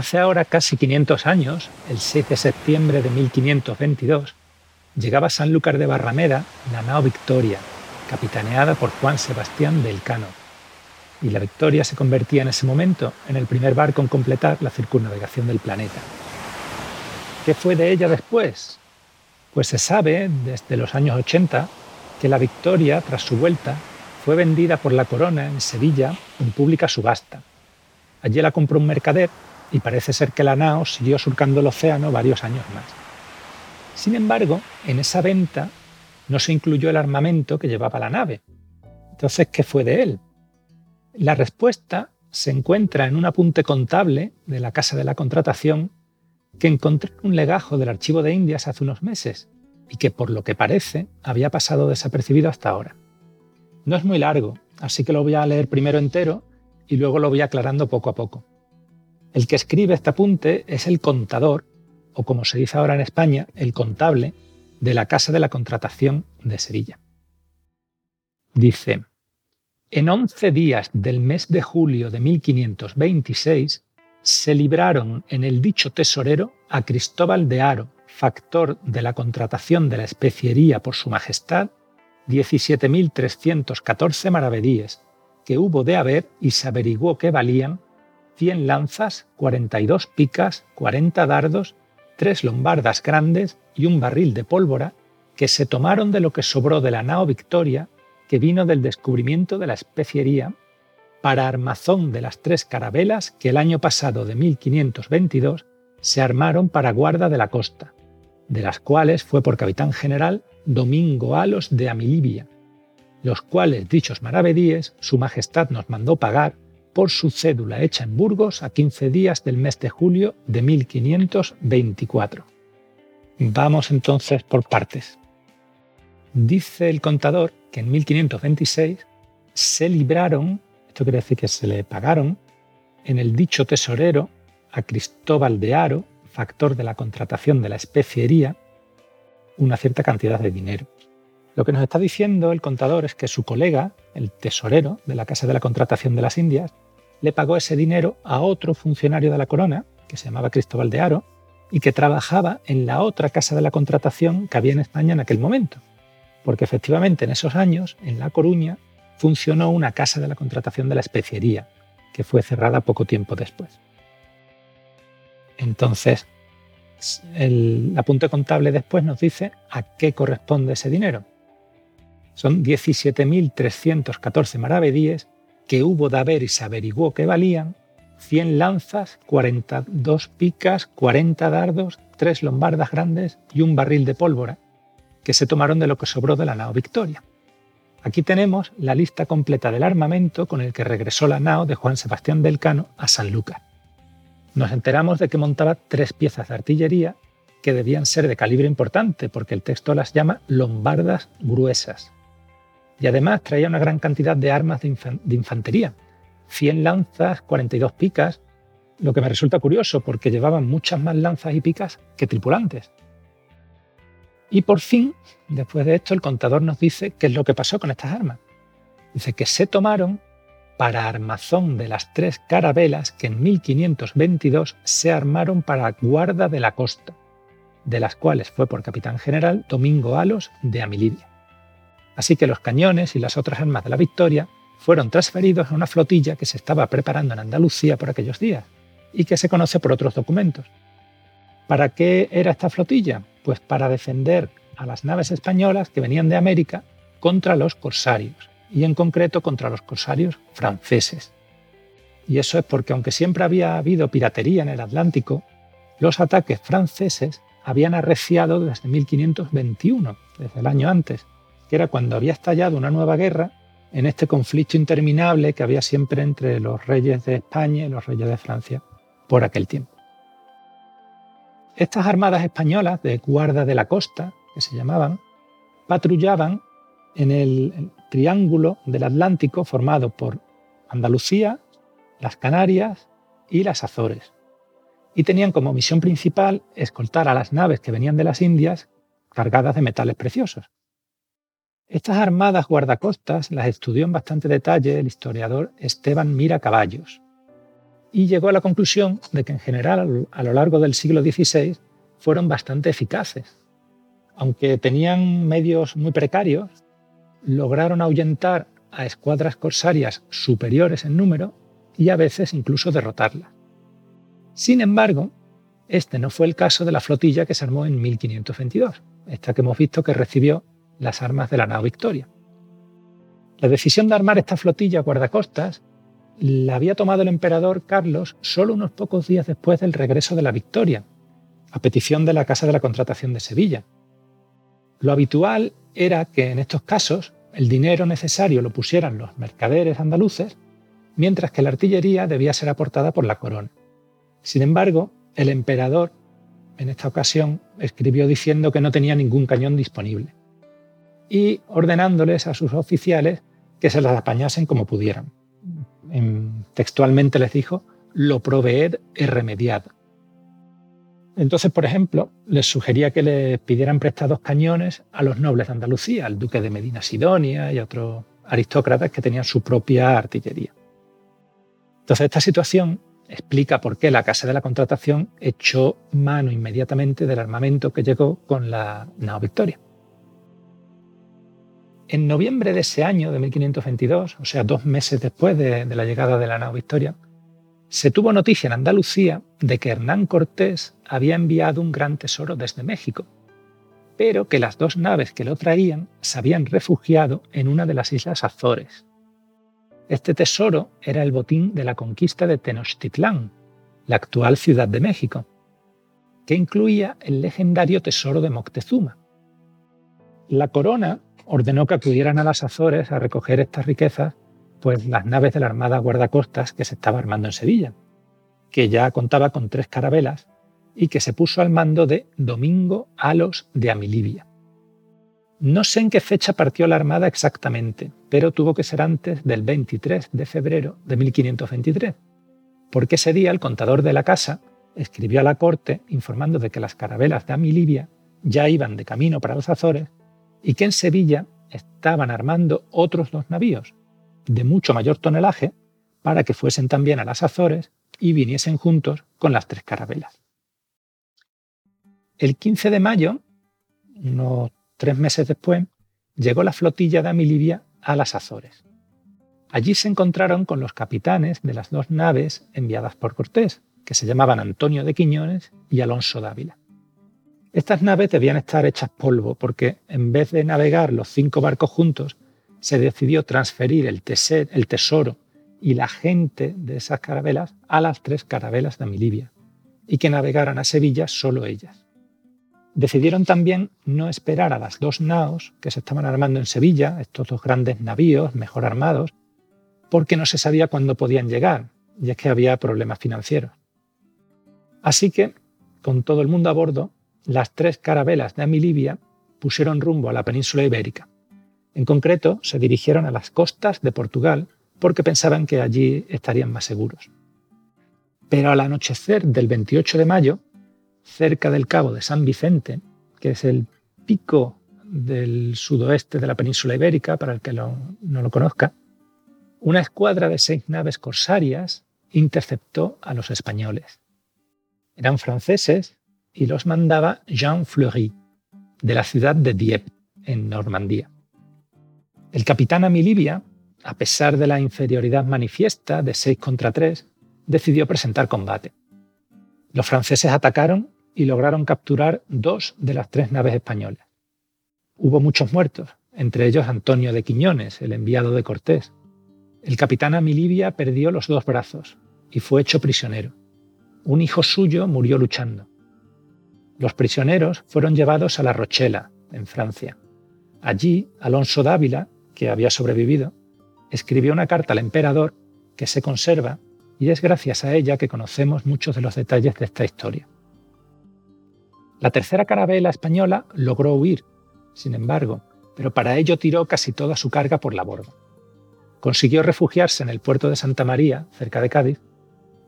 Hace ahora casi 500 años, el 6 de septiembre de 1522, llegaba a Sanlúcar de Barrameda la nao Victoria, capitaneada por Juan Sebastián del Cano. Y la Victoria se convertía en ese momento en el primer barco en completar la circunnavegación del planeta. ¿Qué fue de ella después? Pues se sabe desde los años 80 que la Victoria, tras su vuelta, fue vendida por la corona en Sevilla en pública subasta. Allí la compró un mercader y parece ser que la nao siguió surcando el océano varios años más. Sin embargo, en esa venta no se incluyó el armamento que llevaba la nave. Entonces, ¿qué fue de él? La respuesta se encuentra en un apunte contable de la Casa de la Contratación que encontré en un legajo del Archivo de Indias hace unos meses y que por lo que parece había pasado desapercibido hasta ahora. No es muy largo, así que lo voy a leer primero entero y luego lo voy aclarando poco a poco. El que escribe este apunte es el contador, o como se dice ahora en España, el contable de la Casa de la Contratación de Sevilla. Dice, en once días del mes de julio de 1526 se libraron en el dicho tesorero a Cristóbal de Aro, factor de la contratación de la especiería por su majestad, 17.314 maravedíes, que hubo de haber y se averiguó que valían 100 lanzas, 42 picas, 40 dardos, tres lombardas grandes y un barril de pólvora que se tomaron de lo que sobró de la nao Victoria, que vino del descubrimiento de la especiería, para armazón de las tres carabelas que el año pasado de 1522 se armaron para guarda de la costa, de las cuales fue por capitán general Domingo Alos de Amilibia, los cuales dichos maravedíes su majestad nos mandó pagar por su cédula hecha en Burgos a 15 días del mes de julio de 1524. Vamos entonces por partes. Dice el contador que en 1526 se libraron, esto quiere decir que se le pagaron, en el dicho tesorero a Cristóbal de Aro, factor de la contratación de la especiería, una cierta cantidad de dinero. Lo que nos está diciendo el contador es que su colega, el tesorero de la Casa de la Contratación de las Indias, le pagó ese dinero a otro funcionario de la corona, que se llamaba Cristóbal de Aro, y que trabajaba en la otra Casa de la Contratación que había en España en aquel momento. Porque efectivamente en esos años, en La Coruña, funcionó una Casa de la Contratación de la Especiería, que fue cerrada poco tiempo después. Entonces, el apunte contable después nos dice a qué corresponde ese dinero. Son 17.314 maravedíes que hubo de haber y se averiguó que valían 100 lanzas, 42 picas, 40 dardos, 3 lombardas grandes y un barril de pólvora, que se tomaron de lo que sobró de la nao Victoria. Aquí tenemos la lista completa del armamento con el que regresó la nao de Juan Sebastián del Cano a San Lucas. Nos enteramos de que montaba tres piezas de artillería que debían ser de calibre importante, porque el texto las llama lombardas gruesas, y además traía una gran cantidad de armas de, infantería, 100 lanzas, 42 picas, lo que me resulta curioso porque llevaban muchas más lanzas y picas que tripulantes. Y por fin, después de esto, el contador nos dice qué es lo que pasó con estas armas. Dice que se tomaron para armazón de las tres carabelas que en 1522 se armaron para guarda de la costa, de las cuales fue por capitán general Domingo Alos de Amilibia. Así que los cañones y las otras armas de la Victoria fueron transferidos a una flotilla que se estaba preparando en Andalucía por aquellos días y que se conoce por otros documentos. ¿Para qué era esta flotilla? Pues para defender a las naves españolas que venían de América contra los corsarios, y en concreto contra los corsarios franceses. Y eso es porque aunque siempre había habido piratería en el Atlántico, los ataques franceses habían arreciado desde 1521, desde el año antes, que era cuando había estallado una nueva guerra en este conflicto interminable que había siempre entre los reyes de España y los reyes de Francia por aquel tiempo. Estas armadas españolas de guarda de la costa, que se llamaban, patrullaban en el triángulo del Atlántico formado por Andalucía, las Canarias y las Azores. Y tenían como misión principal escoltar a las naves que venían de las Indias cargadas de metales preciosos. Estas armadas guardacostas las estudió en bastante detalle el historiador Esteban Mira Caballos. y llegó a la conclusión de que en general a lo largo del siglo XVI fueron bastante eficaces. Aunque tenían medios muy precarios, lograron ahuyentar a escuadras corsarias superiores en número y a veces incluso derrotarlas. Sin embargo, este no fue el caso de la flotilla que se armó en 1522, esta que hemos visto que recibió las armas de la nao Victoria. La decisión de armar esta flotilla guardacostas la había tomado el emperador Carlos solo unos pocos días después del regreso de la Victoria, a petición de la Casa de la Contratación de Sevilla. Lo habitual era que en estos casos el dinero necesario lo pusieran los mercaderes andaluces, mientras que la artillería debía ser aportada por la corona. Sin embargo, el emperador en esta ocasión escribió diciendo que no tenía ningún cañón disponible y ordenándoles a sus oficiales que se las apañasen como pudieran. textualmente les dijo, lo proveed y remediad. Entonces, por ejemplo, les sugería que le pidieran prestados cañones a los nobles de Andalucía, al duque de Medina Sidonia y a otros aristócratas que tenían su propia artillería. Entonces, esta situación explica por qué la Casa de la Contratación echó mano inmediatamente del armamento que llegó con la nao Victoria. En noviembre de ese año, de 1522, o sea, dos meses después de, la llegada de la nao Victoria, se tuvo noticia en Andalucía de que Hernán Cortés había enviado un gran tesoro desde México, pero que las dos naves que lo traían se habían refugiado en una de las islas Azores. Este tesoro era el botín de la conquista de Tenochtitlán, la actual Ciudad de México, que incluía el legendario tesoro de Moctezuma. La corona ordenó que acudieran a las Azores a recoger estas riquezas pues las naves de la Armada Guardacostas que se estaba armando en Sevilla, que ya contaba con tres carabelas y que se puso al mando de Domingo Alos de Amilibia. No sé en qué fecha partió la Armada exactamente, pero tuvo que ser antes del 23 de febrero de 1523, porque ese día el contador de la casa escribió a la corte informando de que las carabelas de Amilibia ya iban de camino para los Azores y que en Sevilla estaban armando otros dos navíos, de mucho mayor tonelaje para que fuesen también a las Azores y viniesen juntos con las tres carabelas. El 15 de mayo, unos tres meses después, llegó la flotilla de Amilibia a las Azores. Allí se encontraron con los capitanes de las dos naves enviadas por Cortés, que se llamaban Antonio de Quiñones y Alonso Dávila. Estas naves debían estar hechas polvo porque en vez de navegar los cinco barcos juntos, se decidió transferir el, tesoro y la gente de esas carabelas a las tres carabelas de Amilibia y que navegaran a Sevilla solo ellas. Decidieron también no esperar a las dos naos que se estaban armando en Sevilla, estos dos grandes navíos mejor armados, porque no se sabía cuándo podían llegar, y es que había problemas financieros. Así que, con todo el mundo a bordo, las tres carabelas de Amilibia pusieron rumbo a la península ibérica en concreto, se dirigieron a las costas de Portugal porque pensaban que allí estarían más seguros. Pero al anochecer del 28 de mayo, cerca del cabo de San Vicente, que es el pico del sudoeste de la península ibérica, para el que no lo conozca, una escuadra de seis naves corsarias interceptó a los españoles. Eran franceses y los mandaba Jean Fleury, de la ciudad de Dieppe, en Normandía. El capitán Amilibia, a pesar de la inferioridad manifiesta de 6 contra 3, decidió presentar combate. Los franceses atacaron y lograron capturar dos de las tres naves españolas. Hubo muchos muertos, entre ellos Antonio de Quiñones, el enviado de Cortés. El capitán Amilibia perdió los dos brazos y fue hecho prisionero. Un hijo suyo murió luchando. Los prisioneros fueron llevados a La Rochela, en Francia. Allí, Alonso Dávila, que había sobrevivido, escribió una carta al emperador que se conserva y es gracias a ella que conocemos muchos de los detalles de esta historia. La tercera carabela española logró huir, sin embargo, pero para ello tiró casi toda su carga por la borda. Consiguió refugiarse en el puerto de Santa María, cerca de Cádiz,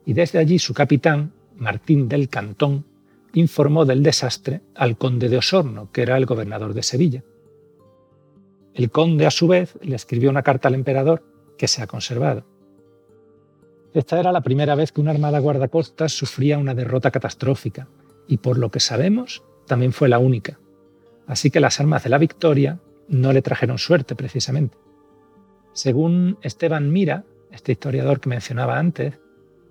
y desde allí su capitán, Martín del Cantón, informó del desastre al conde de Osorno, que era el gobernador de Sevilla. El conde, a su vez, le escribió una carta al emperador que se ha conservado. Esta era la primera vez que una armada guardacostas sufría una derrota catastrófica, y por lo que sabemos, también fue la única. Así que las armas de la victoria no le trajeron suerte precisamente. Según Esteban Mira, este historiador que mencionaba antes,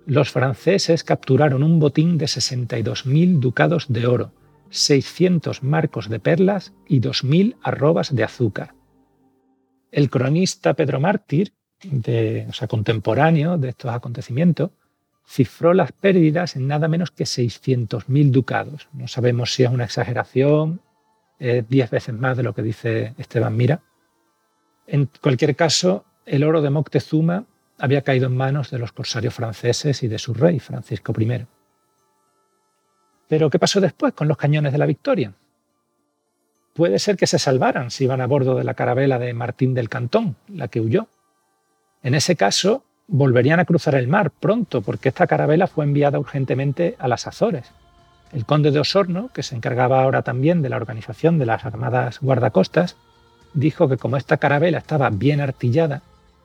los franceses capturaron un botín de 62.000 ducados de oro, 600 marcos de perlas y 2.000 arrobas de azúcar. El cronista Pedro Mártir, de, o sea, contemporáneo de estos acontecimientos, cifró las pérdidas en nada menos que 600.000 ducados. No sabemos si es una exageración, es 10 veces más de lo que dice Esteban Mira. En cualquier caso, el oro de Moctezuma había caído en manos de los corsarios franceses y de su rey, Francisco I. Pero, ¿qué pasó después con los cañones de la Victoria? Puede ser que se salvaran si iban a bordo de la carabela de Martín del Cantón, la que huyó. En ese caso, volverían a cruzar el mar pronto, porque esta carabela fue enviada urgentemente a las Azores. El conde de Osorno, que se encargaba ahora también de la organización de las armadas guardacostas, dijo que como esta carabela estaba bien artillada,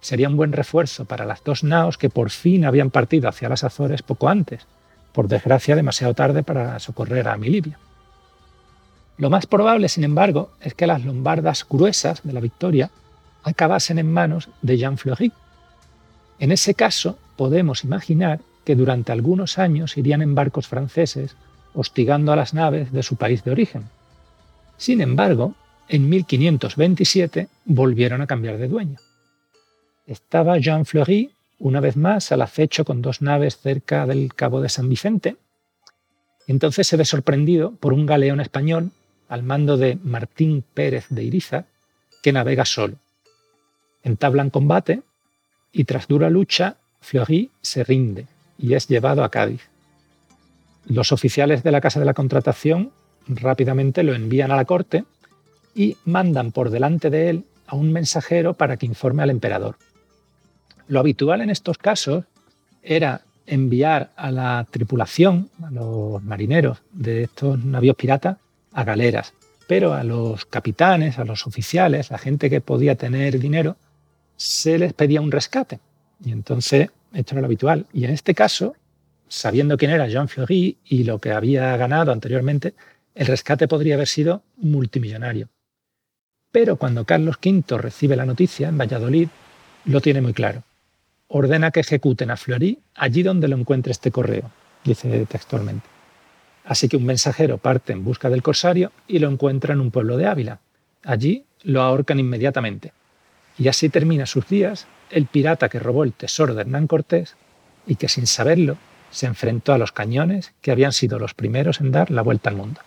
sería un buen refuerzo para las dos naos que por fin habían partido hacia las Azores poco antes, por desgracia demasiado tarde para socorrer a Milibia. Lo más probable, sin embargo, es que las lombardas gruesas de la Victoria acabasen en manos de Jean Fleury. En ese caso, podemos imaginar que durante algunos años irían en barcos franceses hostigando a las naves de su país de origen. Sin embargo, en 1527 volvieron a cambiar de dueño. Estaba Jean Fleury una vez más al acecho con dos naves cerca del Cabo de San Vicente. Entonces se ve sorprendido por un galeón español al mando de Martín Pérez de Iriza, que navega solo. Entablan combate y tras dura lucha, Fleury se rinde y es llevado a Cádiz. Los oficiales de la Casa de la Contratación rápidamente lo envían a la corte y mandan por delante de él a un mensajero para que informe al emperador. Lo habitual en estos casos era enviar a la tripulación, a los marineros de estos navíos piratas, a galeras, pero a los capitanes, a los oficiales, la gente que podía tener dinero, se les pedía un rescate. Y entonces esto era lo habitual. Y en este caso, sabiendo quién era Jean Fleury y lo que había ganado anteriormente, el rescate podría haber sido multimillonario. Pero cuando Carlos V recibe la noticia en Valladolid, lo tiene muy claro ordena que ejecuten a Fleury allí donde lo encuentre este correo, dice textualmente. Así que un mensajero parte en busca del corsario y lo encuentra en un pueblo de Ávila. Allí lo ahorcan inmediatamente. Y así termina sus días el pirata que robó el tesoro de Hernán Cortés y que sin saberlo se enfrentó a los cañones que habían sido los primeros en dar la vuelta al mundo.